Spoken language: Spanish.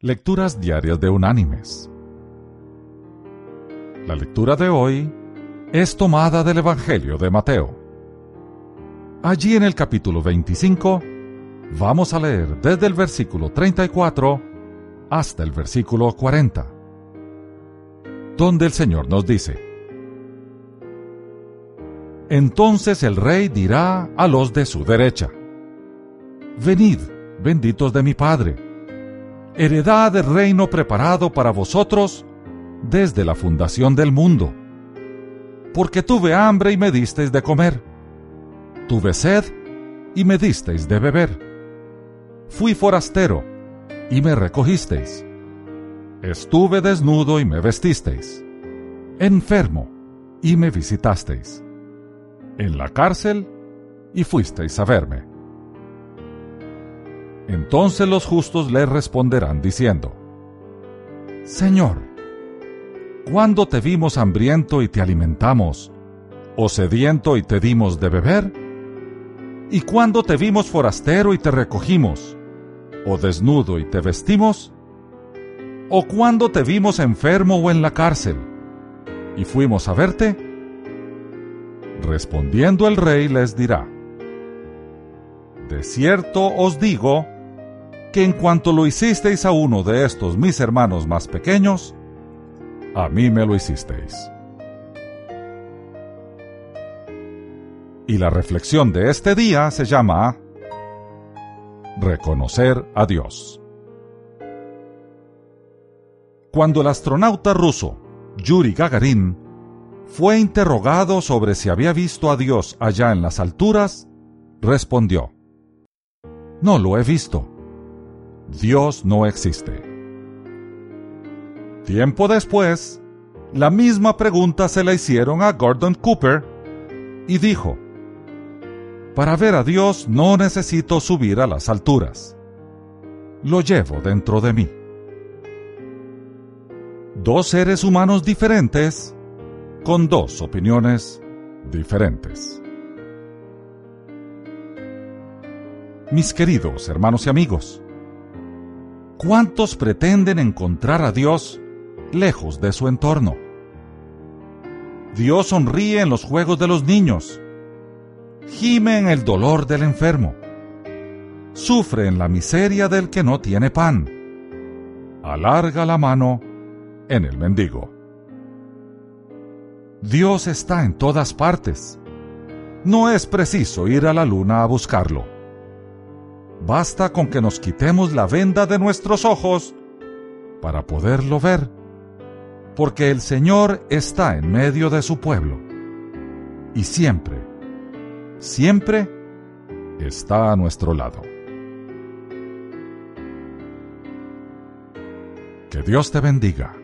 Lecturas Diarias de Unánimes. La lectura de hoy es tomada del Evangelio de Mateo. Allí en el capítulo 25 vamos a leer desde el versículo 34 hasta el versículo 40, donde el Señor nos dice, Entonces el rey dirá a los de su derecha, Venid, benditos de mi Padre, heredad del reino preparado para vosotros desde la fundación del mundo. Porque tuve hambre y me disteis de comer, tuve sed y me disteis de beber, fui forastero y me recogisteis, estuve desnudo y me vestisteis, enfermo y me visitasteis, en la cárcel y fuisteis a verme. Entonces los justos le responderán diciendo, Señor, ¿cuándo te vimos hambriento y te alimentamos, o sediento y te dimos de beber? ¿Y cuándo te vimos forastero y te recogimos, o desnudo y te vestimos? ¿O cuándo te vimos enfermo o en la cárcel, y fuimos a verte? Respondiendo el rey les dirá, De cierto os digo, que en cuanto lo hicisteis a uno de estos mis hermanos más pequeños, a mí me lo hicisteis. Y la reflexión de este día se llama Reconocer a Dios. Cuando el astronauta ruso Yuri Gagarin fue interrogado sobre si había visto a Dios allá en las alturas, respondió, No lo he visto Dios no existe. Tiempo después, la misma pregunta se la hicieron a Gordon Cooper y dijo, Para ver a Dios no necesito subir a las alturas. Lo llevo dentro de mí. Dos seres humanos diferentes con dos opiniones diferentes. Mis queridos hermanos y amigos, ¿Cuántos pretenden encontrar a Dios lejos de su entorno? Dios sonríe en los juegos de los niños, gime en el dolor del enfermo, sufre en la miseria del que no tiene pan, alarga la mano en el mendigo. Dios está en todas partes. No es preciso ir a la luna a buscarlo. Basta con que nos quitemos la venda de nuestros ojos para poderlo ver, porque el Señor está en medio de su pueblo y siempre, siempre está a nuestro lado. Que Dios te bendiga.